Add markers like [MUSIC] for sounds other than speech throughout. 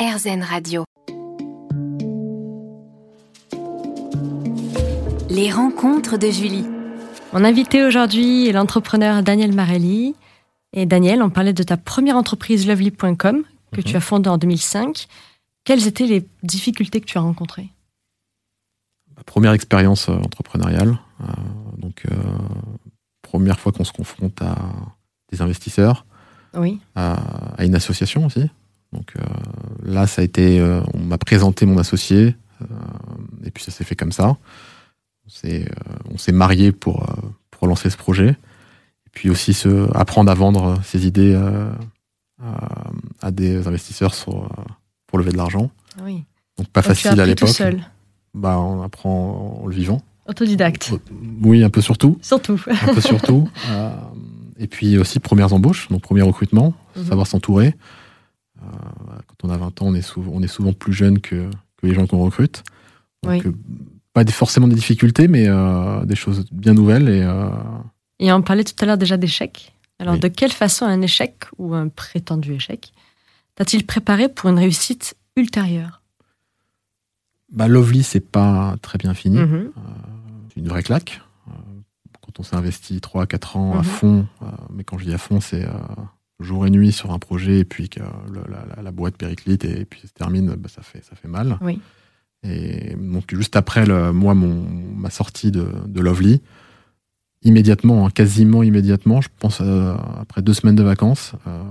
RZN Radio. Les rencontres de Julie. Mon invité aujourd'hui est l'entrepreneur Daniel Marelli. Et Daniel, on parlait de ta première entreprise lovely.com que tu Mhm. as fondée en 2005. Quelles étaient les difficultés que tu as rencontrées? Ma première expérience euh, entrepreneuriale. euh, donc, euh, première fois qu'on se confronte à des investisseurs, Oui. à, à une association aussi. Donc euh, là, ça a été, euh, on m'a présenté mon associé, euh, et puis ça s'est fait comme ça. On s'est, marié pour, pour lancer ce projet. Et puis aussi se, apprendre à vendre ses idées à, à des investisseurs sur, pour lever de l'argent. Oui. Donc pas Donc, facile à l'époque. seul. Bah, on apprend en le vivant. Autodidacte. Oui, un peu surtout. Surtout. Un peu surtout. [LAUGHS] Euh, et puis aussi, premières embauches, donc premier recrutement, Mhm. savoir s'entourer. Euh, quand on a 20 ans, on est souvent, on est souvent plus jeune que, que les gens qu'on recrute. Donc, Oui. euh, pas forcément des difficultés, mais euh, des choses bien nouvelles. Et Et on parlait tout à l'heure déjà d'échec. Alors, Oui. de quelle façon un échec ou un prétendu échec t'a-t-il préparé pour une réussite ultérieure? Bah, Lovely, c'est pas très bien fini. C'est une vraie claque. Euh, Quand on s'est investi 3 à 4 ans à Mhm. fond, euh, mais quand je dis à fond, c'est jour et nuit sur un projet, et puis que le- la, boîte périclite, et puis ça se termine, bah, ça, fait, ça fait mal. Oui. Et donc, juste après, le, moi, mon, ma sortie de, de Lovely, immédiatement, hein, quasiment immédiatement, je pense euh, après deux semaines de vacances, euh,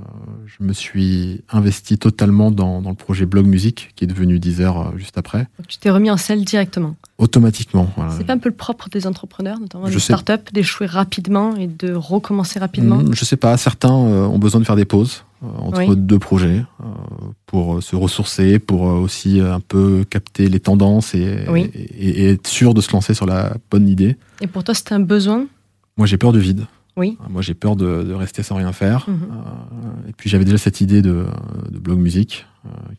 je me suis investi totalement dans, dans le projet Blog Musique, qui est devenu Deezer euh, juste après, tu t'es remis en selle directement. Automatiquement. voilà. C'est pas un peu le propre des entrepreneurs, notamment Je des startups, d'échouer rapidement et de recommencer rapidement Hmm, Je sais pas, certains euh, ont besoin de faire des pauses euh, entre Oui. deux projets euh, pour se ressourcer, pour aussi un peu capter les tendances et, Oui. et- et être sûr de se lancer sur la bonne idée. Et pour toi, c'était un besoin? Moi, j'ai peur du vide. Oui. Moi, j'ai peur de, de rester sans rien faire. Mhm. Et puis, j'avais déjà cette idée de, de blog musique,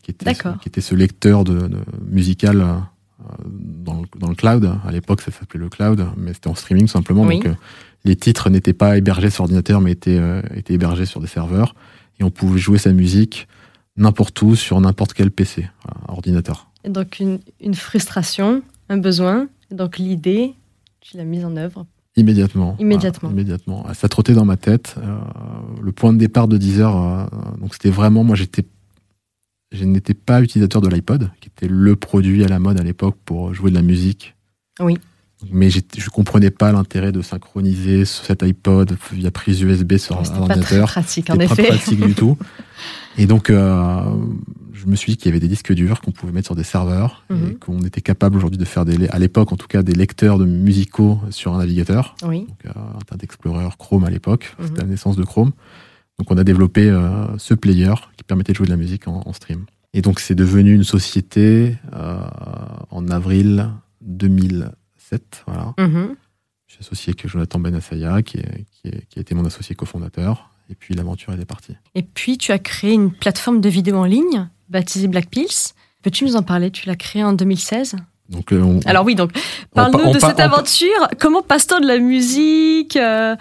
qui, était, D'accord. qui était ce lecteur de, musical dans, le, cloud. À l'époque, ça s'appelait le cloud, mais c'était en streaming tout simplement. Oui. Donc, euh, les titres n'étaient pas hébergés sur ordinateur, mais étaient, euh, étaient hébergés sur des serveurs. Et on pouvait jouer sa musique n'importe où, sur n'importe quel PC, voilà, ordinateur. Et donc une, une frustration, un besoin. Et donc l'idée, tu l'as mise en œuvre. Immédiatement. Immédiatement. Voilà, immédiatement. Ça trottait dans ma tête. Euh, le point de départ de Deezer, donc c'était vraiment, moi j'étais, je n'étais pas utilisateur de l'iPod, qui était le produit à la mode à l'époque pour jouer de la musique. Oui. Mais je comprenais pas l'intérêt de synchroniser sur cet iPod via prise USB sur un C'était pas très ordinateur. pratique, en C'était pas effet. pratique du tout. [LAUGHS] Et donc, euh, je me suis dit qu'il y avait des disques durs qu'on pouvait mettre sur des serveurs et Mhm. qu'on était capable aujourd'hui de faire des, à l'époque en tout cas, des lecteurs de musicaux sur un navigateur. Oui. Donc, euh, Internet Explorer, Chrome à l'époque. Mhm. C'était la naissance de Chrome. Donc, on a développé euh, ce player qui permettait de jouer de la musique en, en stream. Et donc, c'est devenu une société euh, en avril 2007. Voilà. Mhm. Je suis associé avec Jonathan Benassaya, qui, est- qui, est- qui a été mon associé cofondateur. Et puis, l'aventure elle est partie. Et puis tu as créé une plateforme de vidéo en ligne baptisée Black Pills. Peux-tu nous en parler? Tu l'as créée en 2016. Donc, euh, on, Alors oui, donc on pa- parle-nous de cette on aventure. Comment passe-t-on de la musique euh,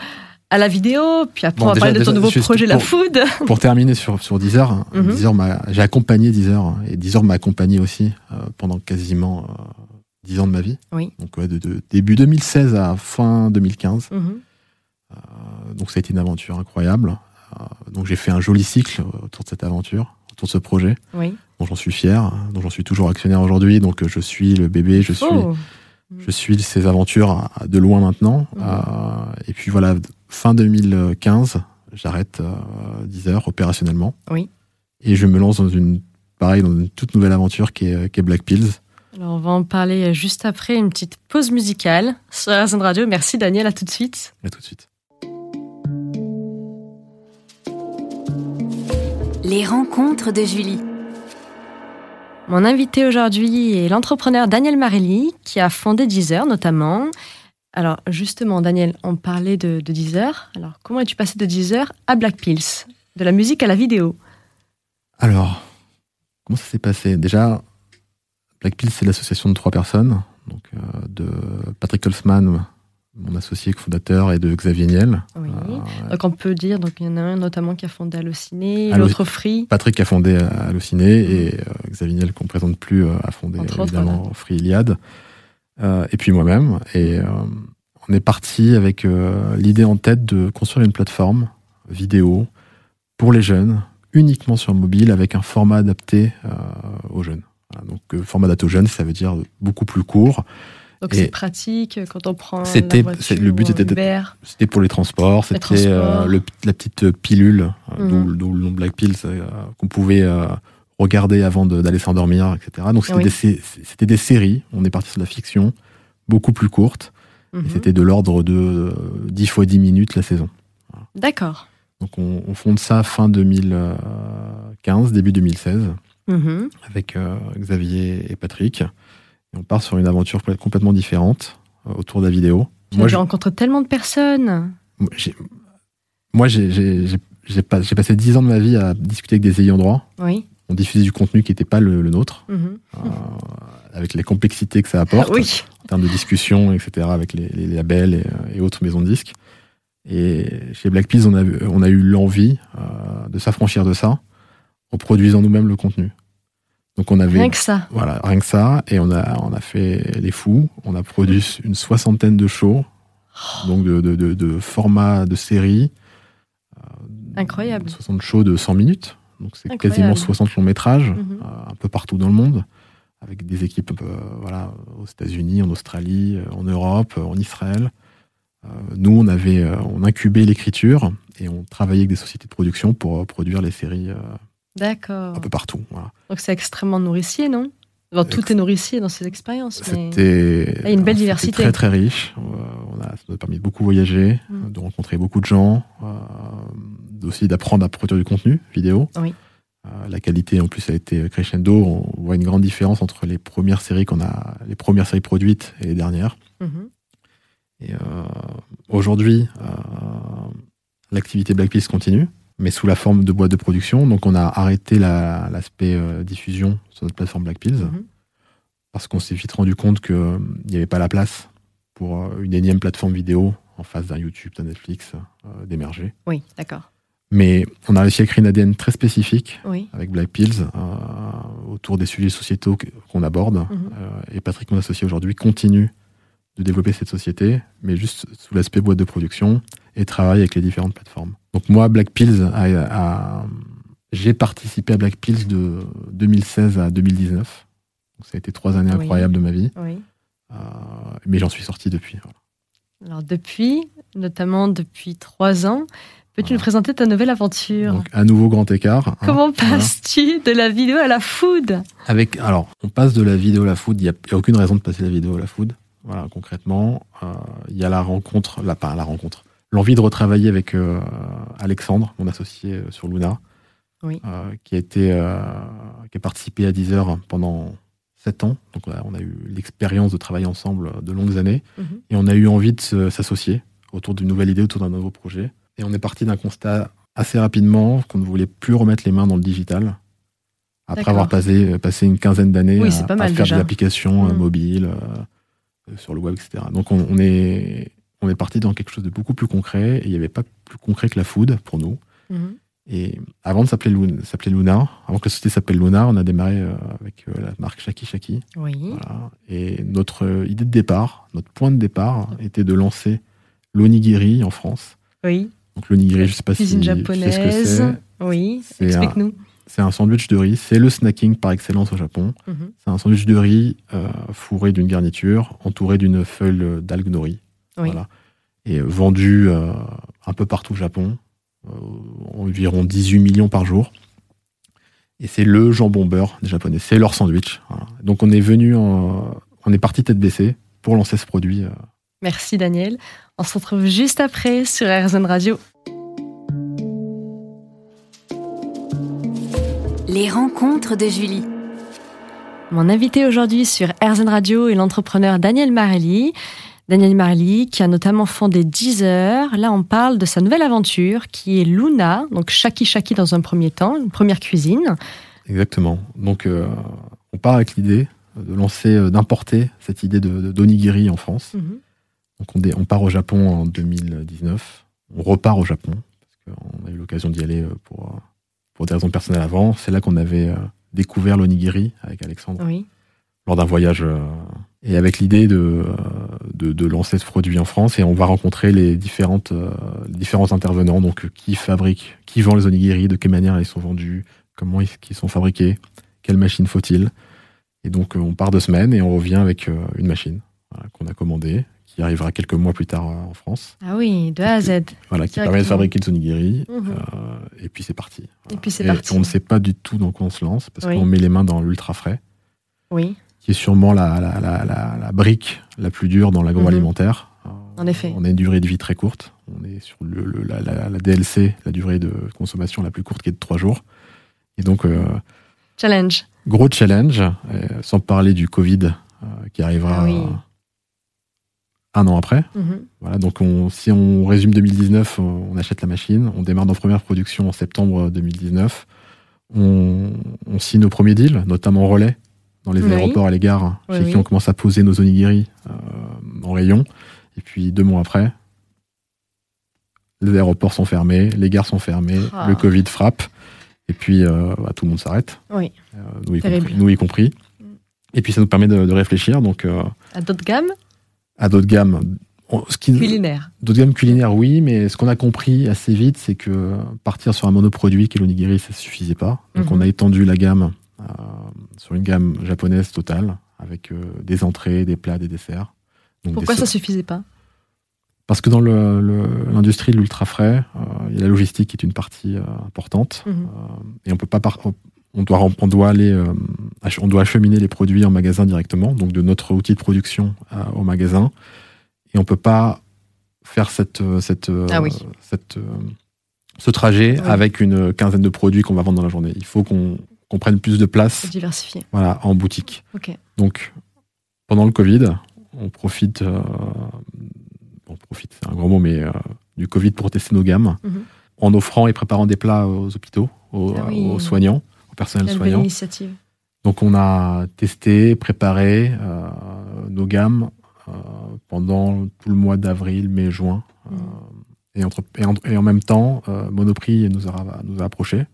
à la vidéo Puis après, Bon, on va déjà- parler de ton déjà, nouveau projet, la food. [LAUGHS] Pour terminer sur, sur Deezer, hein, Mhm. Deezer j'ai accompagné Deezer et Deezer m'a accompagné aussi euh, pendant quasiment euh, 10 ans de ma vie. Oui. Donc ouais, de, de début 2016 à fin 2015. Mhm. Euh, donc ça a été une aventure incroyable. Euh, donc j'ai fait un joli cycle autour de cette aventure, autour de ce projet, Oui. dont j'en suis fier, dont j'en suis toujours actionnaire aujourd'hui. Donc je suis le bébé, je suis, Oh. Je suis ces aventures de loin maintenant. Mhm. Euh, et puis voilà, fin 2015, j'arrête euh, Deezer opérationnellement. Oui. Et je me lance dans une, pareil, dans une toute nouvelle aventure qui est, qui est Black Pills. Alors on va en parler juste après une petite pause musicale sur RZN Radio. Merci Daniel, à tout de suite. À tout de suite. Les rencontres de Julie. Mon invité aujourd'hui est l'entrepreneur Daniel Marelli, qui a fondé Deezer notamment. Alors justement, Daniel, on parlait de, de Deezer. Alors comment es-tu passé de Deezer à Black Pills? De la musique à la vidéo Alors, comment ça s'est passé? Déjà, Black Pills, c'est l'association de trois personnes. Donc, euh, de Patrick Holzman mon associé fondateur, et de Xavier Niel. Oui. Euh, Donc on peut dire, donc il y en a un notamment qui a fondé Allociné, Allo- l'autre Free. Patrick qui a fondé euh, Allociné et euh, Xavier Niel qu'on ne présente plus a fondé Entre autres, évidemment Free Iliad. Euh, et puis moi-même. Et on est parti avec l'idée en tête de construire une plateforme vidéo pour les jeunes, uniquement sur mobile, avec un format adapté aux jeunes. Donc format adapté aux jeunes, ça veut dire beaucoup plus court. Donc c'est pratique quand on prend C'était- le but était. C'était pour les transports, c'était euh, la petite pilule, euh, Mhm. d'où le nom Black Pills, euh, qu'on pouvait euh, regarder avant d'aller s'endormir, etc. Donc c'était Oui. des, sé- c'était des séries, on est parti sur de la fiction, beaucoup plus courte, Mhm. et c'était de l'ordre de euh, 10 fois 10 minutes la saison. D'accord. Donc on, on fonde ça fin 2015, début 2016, Mhm. avec euh, Xavier et Patrick. On part sur une aventure complètement différente euh, autour de la vidéo. Tu Moi, je- rencontré tellement de personnes. Moi, j'ai- pas- passé 10 ans de ma vie à discuter avec des ayants droit. Oui. On diffusait du contenu qui n'était pas le, le nôtre, Mhm. euh, avec les complexités que ça [LAUGHS] apporte oui. en termes de discussion, etc., avec les, les labels et, euh, et autres maisons de disques. Et chez Black on a, eu- on a eu l'envie euh, de s'affranchir de ça en produisant nous-mêmes le contenu. Donc on avait Rien que ça. voilà, rien que ça, et on a, on a fait les fous. On a produit une soixantaine de shows, donc de, de, de, de formats de séries. Euh, Incroyable. 60 shows de 100 minutes. Donc c'est quasiment 60 longs métrages, euh, un peu partout dans le monde, avec des équipes euh, voilà, aux États-Unis, en Australie, euh, en Europe, en Israël. Euh, nous, on avait, on incubait l'écriture et on travaillait avec des sociétés de production pour produire les séries D'accord. un peu partout. Voilà. Donc c'est extrêmement nourricier, non? Bon, Tout est nourricier dans ces expériences. mais- C'était a une belle diversité. très très riche. Euh, on a, ça nous a permis de beaucoup voyager, Mm. de rencontrer beaucoup de gens, euh, aussi d'apprendre à produire du contenu vidéo. Oui. Euh, la qualité en plus a été crescendo. On voit une grande différence entre les premières séries qu'on a, les premières séries produites et les dernières. Mhm. Et euh, aujourd'hui, l'activité Black Pills continue, mais sous la forme de boîte de production. Donc on a arrêté la- l'aspect euh, diffusion sur notre plateforme Black Pills Mhm. parce qu'on s'est vite rendu compte qu'il n'y avait pas la place pour euh, une énième plateforme vidéo en face d'un YouTube, d'un Netflix euh, d'émerger. Oui, d'accord. Mais on a réussi à créer une ADN très spécifique Oui. avec Black Pills euh, autour des sujets sociétaux qu'on aborde. Mhm. Euh, et Patrick, mon associé aujourd'hui, continue de développer cette société, mais juste sous l'aspect boîte de production et travaille avec les différentes plateformes. Donc moi, Black Pills, a- a- j'ai participé à Black Pills de 2016 à 2019. Donc ça a été trois années Oui. incroyables de ma vie, Oui. Euh, mais j'en suis sorti depuis. voilà. Alors depuis, notamment depuis trois ans, peux-tu Voilà. nous présenter ta nouvelle aventure? Donc à nouveau grand écart. hein. Comment voilà. passes-tu de la vidéo à la food? Avec, alors, on passe de la vidéo à la food. Il n'y a, aucune raison de passer de la vidéo à la food. Voilà, concrètement, euh, il y a la rencontre, la, pas la rencontre, l'envie de retravailler avec euh, Alexandre, mon associé euh, sur Luna, Oui. euh, qui a été, qui a participé à Deezer pendant sept ans. Donc, on a, eu l'expérience de travailler ensemble de longues années, Mhm. et on a eu envie de s'associer autour d'une nouvelle idée, autour d'un nouveau projet. Et on est parti d'un constat assez rapidement qu'on ne voulait plus remettre les mains dans le digital. Après avoir passé, passé une quinzaine d'années Oui, à, faire déjà. des applications Mm. mobiles, euh, sur le web, etc. Donc on, on est, on est parti dans quelque chose de beaucoup plus concret et il n'y avait pas plus concret que la food pour nous. Mhm. Et avant de s'appeler Luna, avant que la société s'appelle Luna, on a démarré euh, avec euh, la marque Shaki Shaki. Oui. Voilà. Et notre euh, idée de départ, notre point de départ, était de lancer l'onigiri en France. Oui. Donc l'onigiri, je sais pas si Cuisine tu sais ce que japonaise. c'est. Oui. Explique-nous. C'est un sandwich de riz. C'est le snacking par excellence au Japon. Mhm. C'est un sandwich de riz euh, fourré d'une garniture, entouré d'une feuille d'algue nori. Oui. Voilà. Et vendu euh, un peu partout au Japon, euh, environ 18 millions par jour. Et c'est le jambon beurre des Japonais. C'est leur sandwich. Voilà. Donc on est venu, en- on est parti tête baissée pour lancer ce produit. euh. Merci Daniel. On se retrouve juste après sur RZN Radio. Les rencontres de Julie. Mon invité aujourd'hui sur RZN Radio est l'entrepreneur Daniel Marelli. Daniel Marelli qui a notamment fondé Deezer. Là, on parle de sa nouvelle aventure qui est Luna, donc Shaki Shaki dans un premier temps, une première cuisine. Exactement. Donc euh, on part avec l'idée de lancer, euh, d'importer cette idée de, d'onigiri en France. Mhm. Donc on, dé- on part au Japon en 2019. On repart au Japon parce qu'on a eu l'occasion d'y aller euh, pour, pour des raisons personnelles avant. C'est là qu'on avait découvert l'onigiri avec Alexandre Oui. Lors d'un voyage euh, et avec l'idée de, euh, de, de lancer ce produit en France et on va rencontrer les différentes euh, les différents intervenants donc qui fabriquent qui vend les onigiri de quelle manière ils sont vendus comment ils, ils sont fabriqués quelle machine faut-il et donc on part deux semaines et on revient avec une machine voilà, qu'on a commandée qui arrivera quelques mois plus tard en France Ah oui, de A à Z. voilà qui permet de fabriquer les onigiri Mhm. euh, et puis c'est parti Et puis c'est Et parti. on ne sait pas du tout dans quoi on se lance parce Oui. qu'on met les mains dans l'ultra frais Oui, qui est sûrement la, la, la, la, la brique la plus dure dans l'agroalimentaire. Euh, En effet. On a une durée de vie très courte. On est sur le, le- la, la- la DLC, la durée de consommation la plus courte qui est de 3 jours. Et donc, euh, challenge. gros challenge, euh, sans parler du Covid euh, qui arrivera Ah oui. euh, un an après. Mhm. Voilà, donc on, si on résume 2019, on, on achète la machine, on démarre nos premières productions en septembre 2019. On, on signe nos premiers deals, notamment Relais, dans les Oui. aéroports et les gares, Oui, chez oui. qui on commence à poser nos onigiri euh, en rayon. Et puis deux mois après, les aéroports sont fermés, les gares sont fermées, Ah. le Covid frappe, et puis euh, bah, tout le monde s'arrête, Oui, euh, nous, y compris, nous y compris. Mm. Et puis ça nous permet de, de réfléchir donc à d'autres gammes? à d'autres gammes. On- ce qui, culinaires. D'autres gammes culinaires, oui, mais ce qu'on a compris assez vite, c'est que partir sur un monoproduit qui est l'onigiri, ça ne suffisait pas. Donc Mhm. on a étendu la gamme sur une gamme japonaise totale, avec euh, des entrées, des plats, des desserts. Donc Pourquoi des ça suffisait pas? Parce que dans le- le- l'industrie de l'ultra frais, euh, il y a la logistique qui est une partie euh, importante. Mhm. Euh, et on peut pas par- on doit, on doit aller, euh, on doit acheminer les produits en magasin directement, donc de notre outil de production euh, au magasin. Et on peut pas faire cette, euh, cette, euh, Ah oui. cette, euh, ce trajet Oui. avec une quinzaine de produits qu'on va vendre dans la journée. Il faut qu'on qu'on prenne plus de place voilà, en boutique. Donc, pendant le Covid, on profite, euh, on profite, c'est un grand mot, mais euh, du Covid pour tester nos gammes, Mhm. en offrant et préparant des plats aux hôpitaux, aux, Ah oui. aux soignants, au personnel soignant. initiative. Donc, on a testé, préparé euh, nos gammes pendant tout le mois d'avril, mai, juin. Mhm. et, entre, et, en, et en même temps, Monoprix nous a, nous a approchés.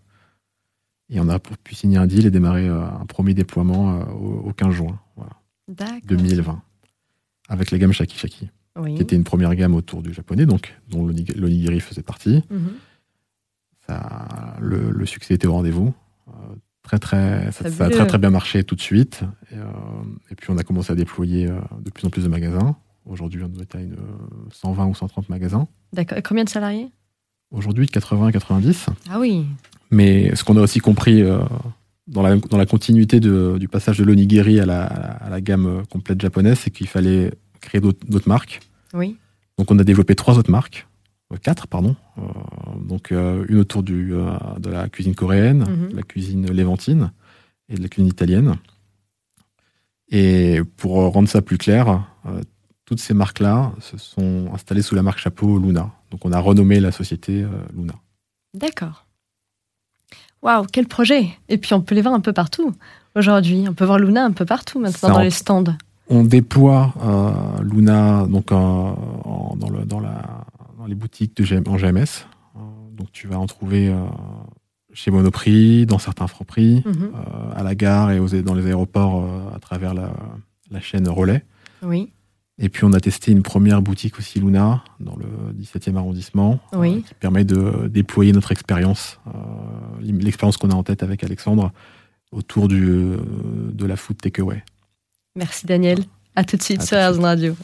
Et on a pu signer un deal et démarrer euh, un premier déploiement euh, au, au 15 juin. Voilà. D'accord. 2020 avec la gamme Shaki Shaki, Oui. qui était une première gamme autour du japonais, donc dont l'onig- l'onigiri faisait partie. Mhm. Ça, le, le succès était au rendez-vous. Euh, très très, ça, ça a très très bien marché tout de suite. Et, euh, et puis on a commencé à déployer euh, de plus en plus de magasins. Aujourd'hui, on doit être à une euh, 120 ou 130 magasins. D'accord. Et combien de salariés? Aujourd'hui, 80-90. Ah oui. Mais ce qu'on a aussi compris euh, dans, la, dans la continuité de- du passage de l'onigiri à la, à la gamme euh, complète japonaise, c'est qu'il fallait créer d'autres marques. Oui. Donc on a développé trois autres marques, Euh, quatre pardon. Euh, donc une autour du, de la cuisine coréenne, de la cuisine léventine et de la cuisine italienne. Et pour rendre ça plus clair, toutes ces marques-là se sont installées sous la marque chapeau Luna. Donc on a renommé la société Luna. D'accord. Waouh, quel projet Et puis on peut les voir un peu partout aujourd'hui. On peut voir Luna un peu partout maintenant Ça dans en- les stands. On déploie euh, Luna donc, euh, en- dans, le- dans la- dans les boutiques de GM en GMS. Euh, donc tu vas en trouver euh, chez Monoprix, dans certains Franprix, Mhm. euh, à la gare et aux- dans les aéroports à travers la, la chaîne Relais. Oui. Et puis on a testé une première boutique aussi Luna dans le 17e arrondissement euh, qui permet de déployer notre expérience, euh, l'expérience qu'on a en tête avec Alexandre autour du, euh, de la food takeaway. Merci Daniel. À tout de suite À sur Airzone Radio.